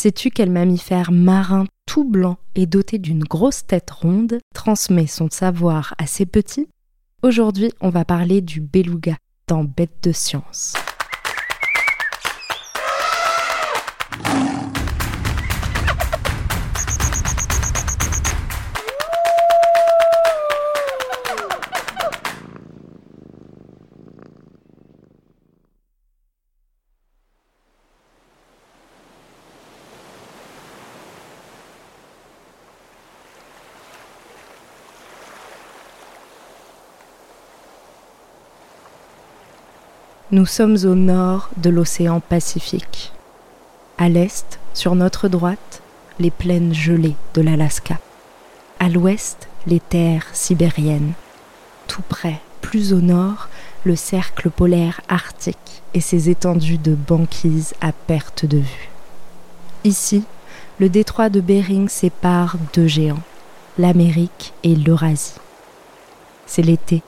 Sais-tu quel mammifère marin tout blanc et doté d'une grosse tête ronde transmet son savoir à ses petits? Aujourd'hui, on va parler du beluga dans Bête de science. Nous sommes au nord de l'océan Pacifique. À l'est, sur notre droite, les plaines gelées de l'Alaska. À l'ouest, les terres sibériennes. Tout près, plus au nord, le cercle polaire arctique et ses étendues de banquise à perte de vue. Ici, le détroit de Bering sépare deux géants, l'Amérique et l'Eurasie. C'est l'été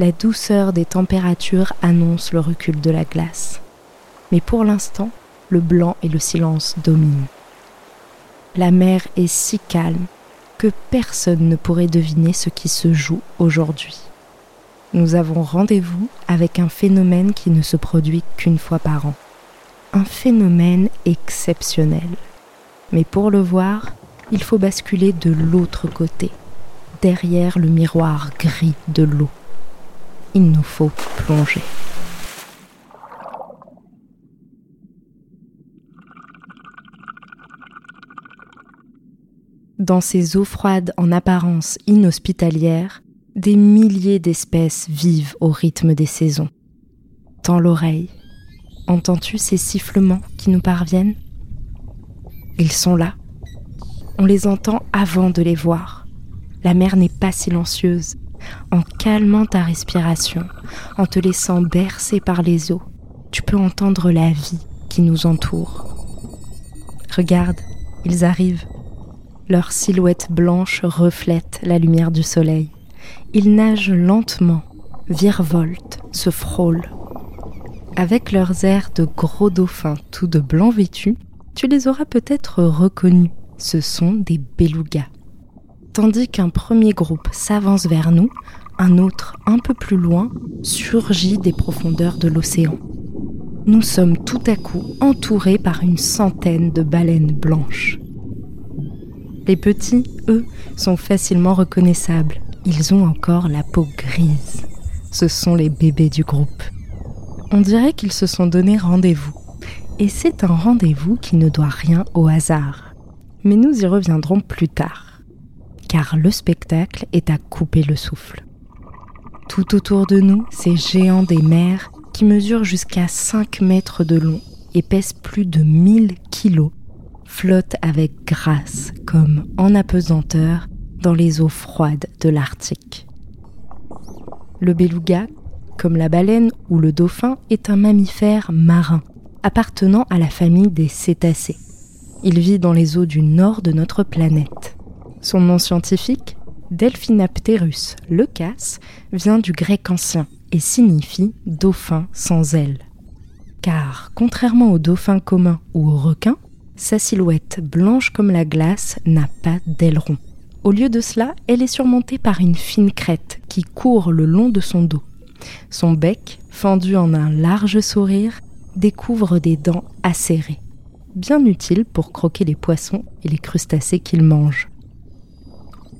la douceur des températures annonce le recul de la glace. Mais pour l'instant, le blanc et le silence dominent. La mer est si calme que personne ne pourrait deviner ce qui se joue aujourd'hui. Nous avons rendez-vous avec un phénomène qui ne se produit qu'une fois par an. Un phénomène exceptionnel. Mais pour le voir, il faut basculer de l'autre côté, derrière le miroir gris de l'eau il nous faut plonger. Dans ces eaux froides en apparence inhospitalières, des milliers d'espèces vivent au rythme des saisons. Tends l'oreille. Entends-tu ces sifflements qui nous parviennent? Ils sont là. On les entend avant de les voir. La mer n'est pas silencieuse en calmant ta respiration, en te laissant bercer par les eaux, tu peux entendre la vie qui nous entoure. Regarde, ils arrivent. Leur silhouette blanche reflète la lumière du soleil. Ils nagent lentement, virevoltent, se frôlent. Avec leurs airs de gros dauphins tout de blanc vêtus, tu les auras peut-être reconnus. Ce sont des belugas. Tandis qu'un premier groupe s'avance vers nous, un autre, un peu plus loin, surgit des profondeurs de l'océan. Nous sommes tout à coup entourés par une centaine de baleines blanches. Les petits, eux, sont facilement reconnaissables. Ils ont encore la peau grise. Ce sont les bébés du groupe. On dirait qu'ils se sont donné rendez-vous. Et c'est un rendez-vous qui ne doit rien au hasard. Mais nous y reviendrons plus tard car le spectacle est à couper le souffle. Tout autour de nous, ces géants des mers qui mesurent jusqu'à 5 mètres de long et pèsent plus de 1000 kilos flottent avec grâce comme en apesanteur dans les eaux froides de l'Arctique. Le beluga, comme la baleine ou le dauphin, est un mammifère marin appartenant à la famille des cétacés. Il vit dans les eaux du nord de notre planète. Son nom scientifique, Delphinapterus leucas, vient du grec ancien et signifie dauphin sans ailes. Car, contrairement au dauphin commun ou au requin, sa silhouette blanche comme la glace n'a pas d'aileron. Au lieu de cela, elle est surmontée par une fine crête qui court le long de son dos. Son bec, fendu en un large sourire, découvre des dents acérées, bien utiles pour croquer les poissons et les crustacés qu'il mange.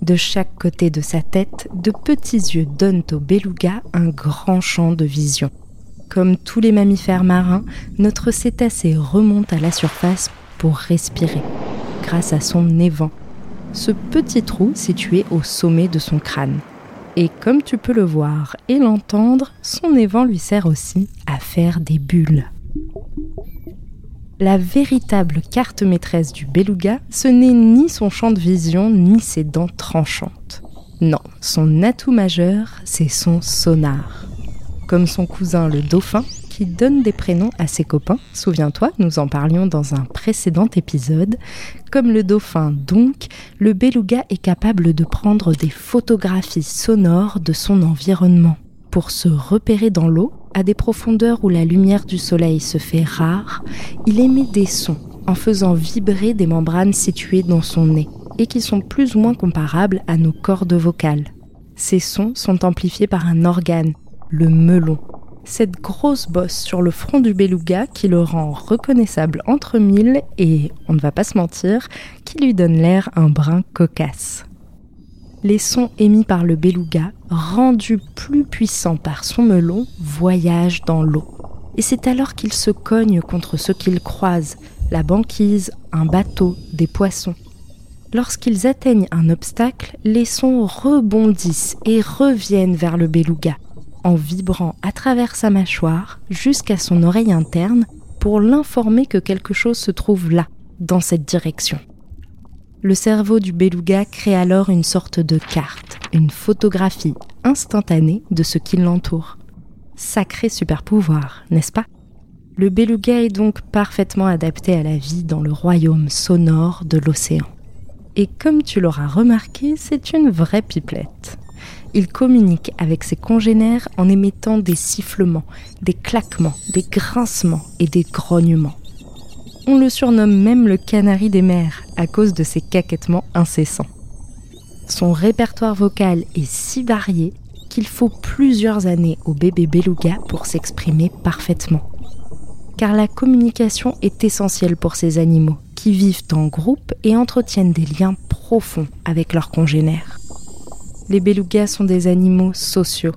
De chaque côté de sa tête, de petits yeux donnent au beluga un grand champ de vision. Comme tous les mammifères marins, notre cétacé remonte à la surface pour respirer, grâce à son évent, ce petit trou situé au sommet de son crâne. Et comme tu peux le voir et l'entendre, son évent lui sert aussi à faire des bulles. La véritable carte maîtresse du beluga, ce n'est ni son champ de vision, ni ses dents tranchantes. Non, son atout majeur, c'est son sonar. Comme son cousin le dauphin, qui donne des prénoms à ses copains, souviens-toi, nous en parlions dans un précédent épisode, comme le dauphin donc, le beluga est capable de prendre des photographies sonores de son environnement pour se repérer dans l'eau à des profondeurs où la lumière du soleil se fait rare, il émet des sons en faisant vibrer des membranes situées dans son nez et qui sont plus ou moins comparables à nos cordes vocales. Ces sons sont amplifiés par un organe, le melon. Cette grosse bosse sur le front du beluga qui le rend reconnaissable entre mille et, on ne va pas se mentir, qui lui donne l'air un brin cocasse. Les sons émis par le beluga, rendus plus puissants par son melon, voyagent dans l'eau. Et c'est alors qu'il se cogne contre ce qu'il croise, la banquise, un bateau, des poissons. Lorsqu'ils atteignent un obstacle, les sons rebondissent et reviennent vers le beluga, en vibrant à travers sa mâchoire jusqu'à son oreille interne pour l'informer que quelque chose se trouve là, dans cette direction. Le cerveau du beluga crée alors une sorte de carte, une photographie instantanée de ce qui l'entoure. Sacré super pouvoir, n'est-ce pas? Le beluga est donc parfaitement adapté à la vie dans le royaume sonore de l'océan. Et comme tu l'auras remarqué, c'est une vraie pipelette. Il communique avec ses congénères en émettant des sifflements, des claquements, des grincements et des grognements. On le surnomme même le canari des mers à cause de ses caquettements incessants. Son répertoire vocal est si varié qu'il faut plusieurs années au bébé beluga pour s'exprimer parfaitement. Car la communication est essentielle pour ces animaux qui vivent en groupe et entretiennent des liens profonds avec leurs congénères. Les belugas sont des animaux sociaux.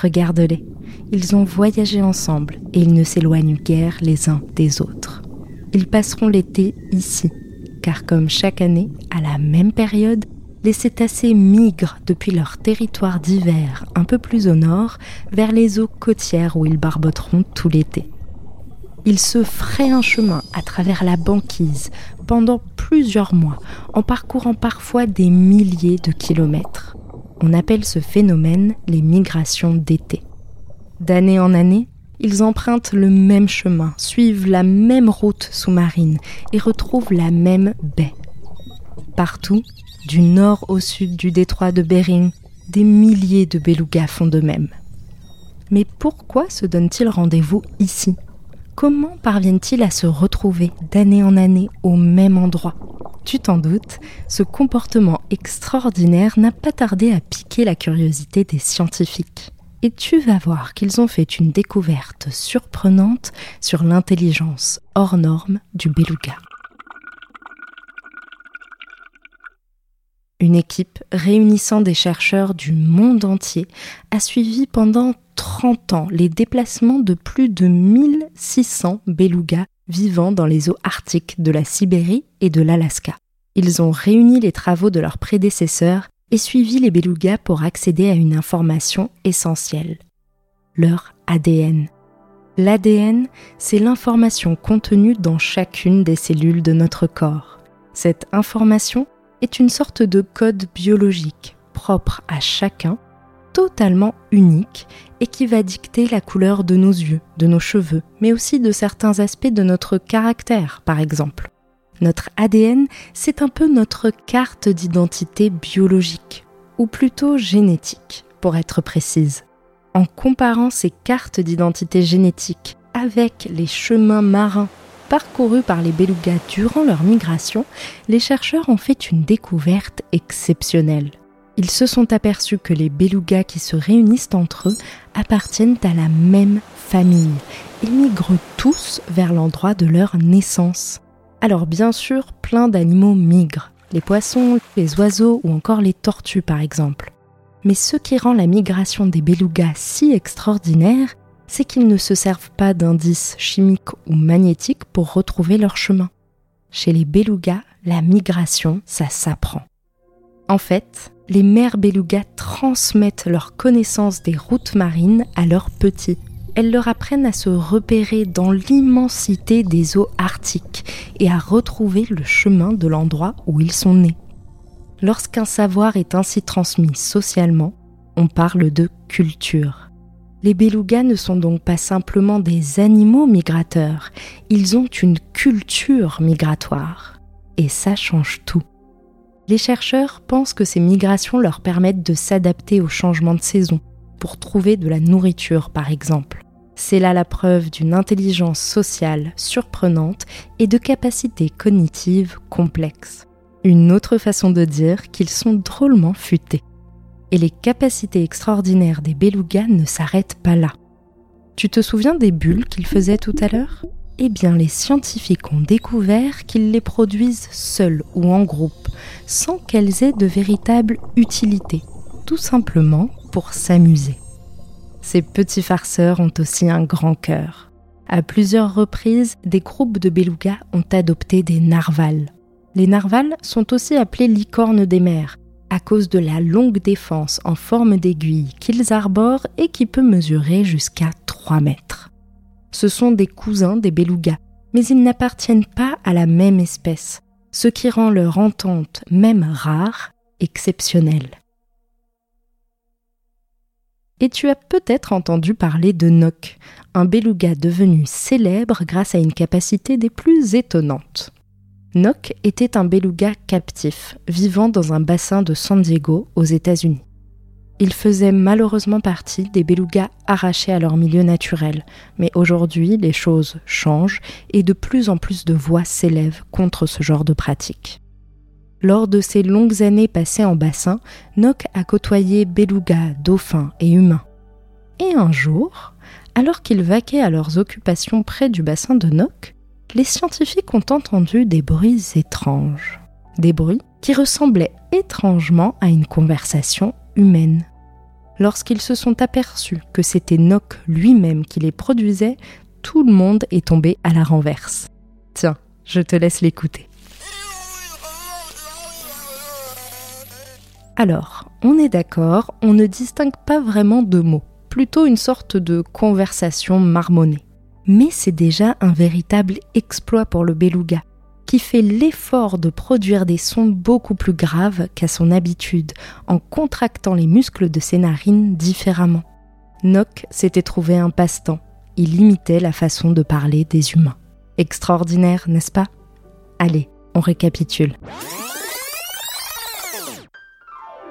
Regarde-les. Ils ont voyagé ensemble et ils ne s'éloignent guère les uns des autres. Ils passeront l'été ici, car comme chaque année, à la même période, les cétacés migrent depuis leur territoire d'hiver un peu plus au nord vers les eaux côtières où ils barboteront tout l'été il se ferait un chemin à travers la banquise pendant plusieurs mois, en parcourant parfois des milliers de kilomètres. On appelle ce phénomène les migrations d'été. D'année en année, ils empruntent le même chemin, suivent la même route sous-marine et retrouvent la même baie. Partout, du nord au sud du détroit de Bering, des milliers de belugas font de même. Mais pourquoi se donnent-ils rendez-vous ici? Comment parviennent-ils à se retrouver d'année en année au même endroit? Tu t'en doutes, ce comportement extraordinaire n'a pas tardé à piquer la curiosité des scientifiques. Et tu vas voir qu'ils ont fait une découverte surprenante sur l'intelligence hors norme du beluga. Une équipe réunissant des chercheurs du monde entier a suivi pendant 30 ans les déplacements de plus de 1600 belugas vivant dans les eaux arctiques de la Sibérie et de l'Alaska. Ils ont réuni les travaux de leurs prédécesseurs et suivi les belugas pour accéder à une information essentielle, leur ADN. L'ADN, c'est l'information contenue dans chacune des cellules de notre corps. Cette information est une sorte de code biologique propre à chacun, totalement unique et qui va dicter la couleur de nos yeux, de nos cheveux, mais aussi de certains aspects de notre caractère, par exemple. Notre ADN, c'est un peu notre carte d'identité biologique, ou plutôt génétique, pour être précise. En comparant ces cartes d'identité génétique avec les chemins marins parcourus par les belugas durant leur migration, les chercheurs ont fait une découverte exceptionnelle. Ils se sont aperçus que les belugas qui se réunissent entre eux appartiennent à la même famille et migrent tous vers l'endroit de leur naissance. Alors bien sûr, plein d'animaux migrent, les poissons, les oiseaux ou encore les tortues par exemple. Mais ce qui rend la migration des belugas si extraordinaire, c'est qu'ils ne se servent pas d'indices chimiques ou magnétiques pour retrouver leur chemin. Chez les belugas, la migration, ça s'apprend. En fait, les mères belugas transmettent leur connaissance des routes marines à leurs petits. Elles leur apprennent à se repérer dans l'immensité des eaux arctiques et à retrouver le chemin de l'endroit où ils sont nés. Lorsqu'un savoir est ainsi transmis socialement, on parle de culture. Les belugas ne sont donc pas simplement des animaux migrateurs, ils ont une culture migratoire. Et ça change tout. Les chercheurs pensent que ces migrations leur permettent de s'adapter aux changements de saison, pour trouver de la nourriture par exemple. C'est là la preuve d'une intelligence sociale surprenante et de capacités cognitives complexes. Une autre façon de dire qu'ils sont drôlement futés. Et les capacités extraordinaires des belugas ne s'arrêtent pas là. Tu te souviens des bulles qu'ils faisaient tout à l'heure? Eh bien, les scientifiques ont découvert qu'ils les produisent seuls ou en groupe, sans qu'elles aient de véritable utilité, tout simplement pour s'amuser. Ces petits farceurs ont aussi un grand cœur. À plusieurs reprises, des groupes de belugas ont adopté des narvals. Les narvals sont aussi appelés licornes des mers, à cause de la longue défense en forme d'aiguille qu'ils arborent et qui peut mesurer jusqu'à 3 mètres. Ce sont des cousins des belugas, mais ils n'appartiennent pas à la même espèce, ce qui rend leur entente, même rare, exceptionnelle. Et tu as peut-être entendu parler de Nock, un beluga devenu célèbre grâce à une capacité des plus étonnantes. Nock était un beluga captif, vivant dans un bassin de San Diego, aux États-Unis. Il faisait malheureusement partie des belugas arrachés à leur milieu naturel, mais aujourd'hui les choses changent et de plus en plus de voix s'élèvent contre ce genre de pratique. Lors de ses longues années passées en bassin, Nock a côtoyé belugas, dauphins et humains. Et un jour, alors qu'ils vaquaient à leurs occupations près du bassin de Nock, les scientifiques ont entendu des bruits étranges. Des bruits qui ressemblaient étrangement à une conversation humaine. Lorsqu'ils se sont aperçus que c'était Nock lui-même qui les produisait, tout le monde est tombé à la renverse. Tiens, je te laisse l'écouter. Alors, on est d'accord, on ne distingue pas vraiment de mots, plutôt une sorte de conversation marmonnée mais c'est déjà un véritable exploit pour le beluga, qui fait l'effort de produire des sons beaucoup plus graves qu'à son habitude, en contractant les muscles de ses narines différemment. Nock s'était trouvé un passe-temps. Il imitait la façon de parler des humains. Extraordinaire, n'est-ce pas? Allez, on récapitule.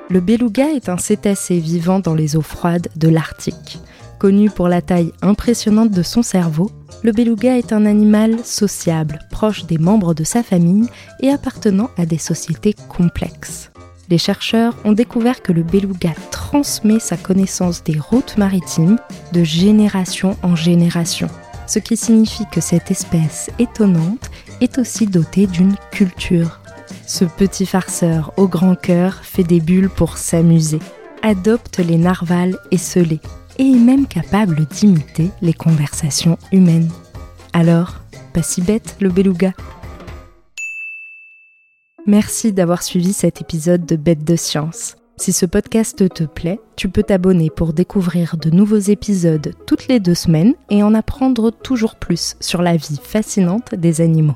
Le beluga est un cétacé vivant dans les eaux froides de l'Arctique. Connu pour la taille impressionnante de son cerveau, le beluga est un animal sociable, proche des membres de sa famille et appartenant à des sociétés complexes. Les chercheurs ont découvert que le beluga transmet sa connaissance des routes maritimes de génération en génération, ce qui signifie que cette espèce étonnante est aussi dotée d'une culture. Ce petit farceur au grand cœur fait des bulles pour s'amuser, adopte les narvals esselés, et est même capable d'imiter les conversations humaines. Alors, pas si bête le beluga. Merci d'avoir suivi cet épisode de Bête de Science. Si ce podcast te plaît, tu peux t'abonner pour découvrir de nouveaux épisodes toutes les deux semaines et en apprendre toujours plus sur la vie fascinante des animaux.